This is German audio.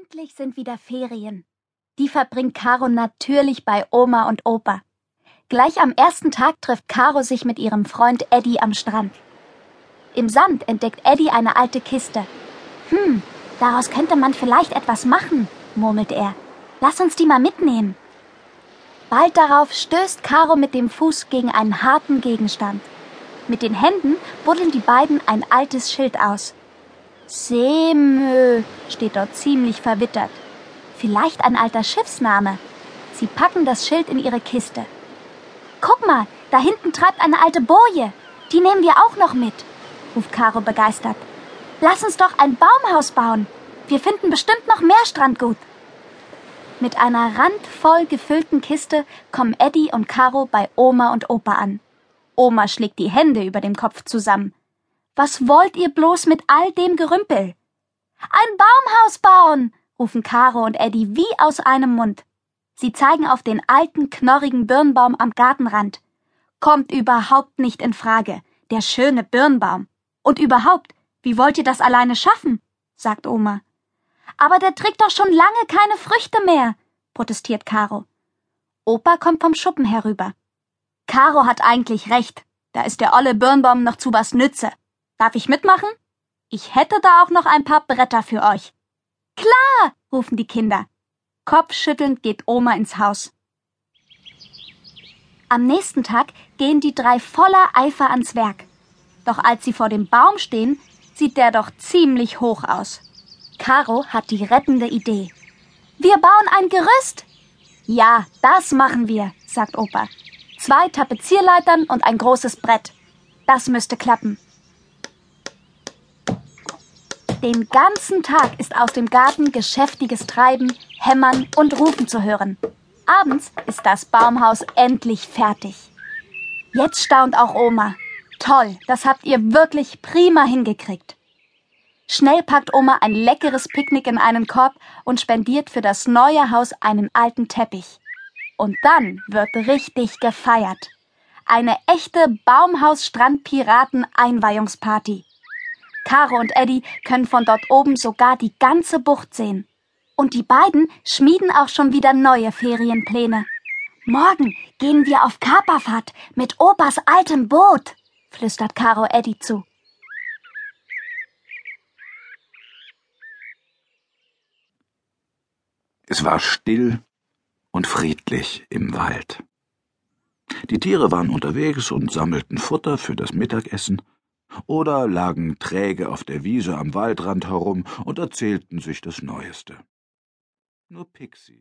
Endlich sind wieder Ferien. Die verbringt Caro natürlich bei Oma und Opa. Gleich am ersten Tag trifft Caro sich mit ihrem Freund Eddie am Strand. Im Sand entdeckt Eddie eine alte Kiste. Hm, daraus könnte man vielleicht etwas machen, murmelt er. Lass uns die mal mitnehmen. Bald darauf stößt Caro mit dem Fuß gegen einen harten Gegenstand. Mit den Händen buddeln die beiden ein altes Schild aus. Seemö steht dort ziemlich verwittert. Vielleicht ein alter Schiffsname. Sie packen das Schild in ihre Kiste. Guck mal, da hinten treibt eine alte Boje. Die nehmen wir auch noch mit, ruft Caro begeistert. Lass uns doch ein Baumhaus bauen. Wir finden bestimmt noch mehr Strandgut. Mit einer randvoll gefüllten Kiste kommen Eddie und Caro bei Oma und Opa an. Oma schlägt die Hände über dem Kopf zusammen. Was wollt ihr bloß mit all dem Gerümpel? Ein Baumhaus bauen, rufen Caro und Eddie wie aus einem Mund. Sie zeigen auf den alten, knorrigen Birnbaum am Gartenrand. Kommt überhaupt nicht in Frage. Der schöne Birnbaum. Und überhaupt, wie wollt ihr das alleine schaffen? sagt Oma. Aber der trägt doch schon lange keine Früchte mehr, protestiert Caro. Opa kommt vom Schuppen herüber. Caro hat eigentlich recht. Da ist der olle Birnbaum noch zu was nütze. Darf ich mitmachen? Ich hätte da auch noch ein paar Bretter für euch. Klar, rufen die Kinder. Kopfschüttelnd geht Oma ins Haus. Am nächsten Tag gehen die drei voller Eifer ans Werk. Doch als sie vor dem Baum stehen, sieht der doch ziemlich hoch aus. Caro hat die rettende Idee. Wir bauen ein Gerüst. Ja, das machen wir, sagt Opa. Zwei Tapezierleitern und ein großes Brett. Das müsste klappen. Den ganzen Tag ist aus dem Garten geschäftiges Treiben, Hämmern und Rufen zu hören. Abends ist das Baumhaus endlich fertig. Jetzt staunt auch Oma. Toll, das habt ihr wirklich prima hingekriegt. Schnell packt Oma ein leckeres Picknick in einen Korb und spendiert für das neue Haus einen alten Teppich. Und dann wird richtig gefeiert. Eine echte Baumhaus-Strand-Piraten-Einweihungsparty. Caro und Eddie können von dort oben sogar die ganze Bucht sehen. Und die beiden schmieden auch schon wieder neue Ferienpläne. Morgen gehen wir auf Kaperfahrt mit Opas altem Boot, flüstert Caro Eddie zu. Es war still und friedlich im Wald. Die Tiere waren unterwegs und sammelten Futter für das Mittagessen oder lagen träge auf der Wiese am Waldrand herum und erzählten sich das Neueste. Nur Pixie